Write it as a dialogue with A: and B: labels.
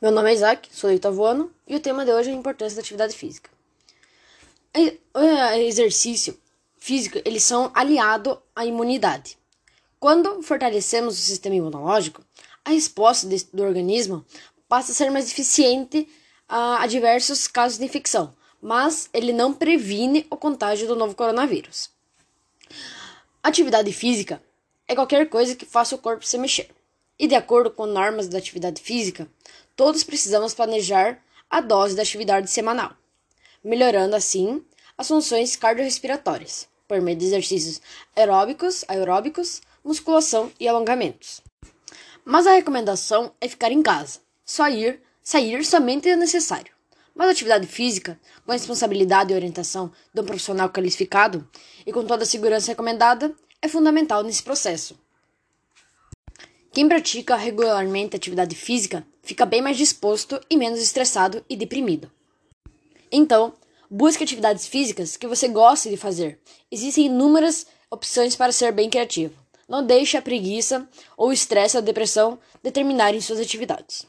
A: Meu nome é Isaac, sou do oitavo ano e o tema de hoje é a importância da atividade física. O exercício físico, eles são aliado à imunidade. Quando fortalecemos o sistema imunológico, a resposta do organismo passa a ser mais eficiente a diversos casos de infecção, mas ele não previne o contágio do novo coronavírus. Atividade física é qualquer coisa que faça o corpo se mexer. E de acordo com normas da atividade física, todos precisamos planejar a dose da atividade semanal, melhorando assim as funções cardiorrespiratórias, por meio de exercícios aeróbicos, aeróbicos, musculação e alongamentos. Mas a recomendação é ficar em casa, só ir, sair somente é necessário. Mas a atividade física, com a responsabilidade e orientação de um profissional qualificado e com toda a segurança recomendada, é fundamental nesse processo. Quem pratica regularmente atividade física fica bem mais disposto e menos estressado e deprimido. Então, busque atividades físicas que você goste de fazer. Existem inúmeras opções para ser bem criativo. Não deixe a preguiça ou o estresse ou a depressão determinarem suas atividades.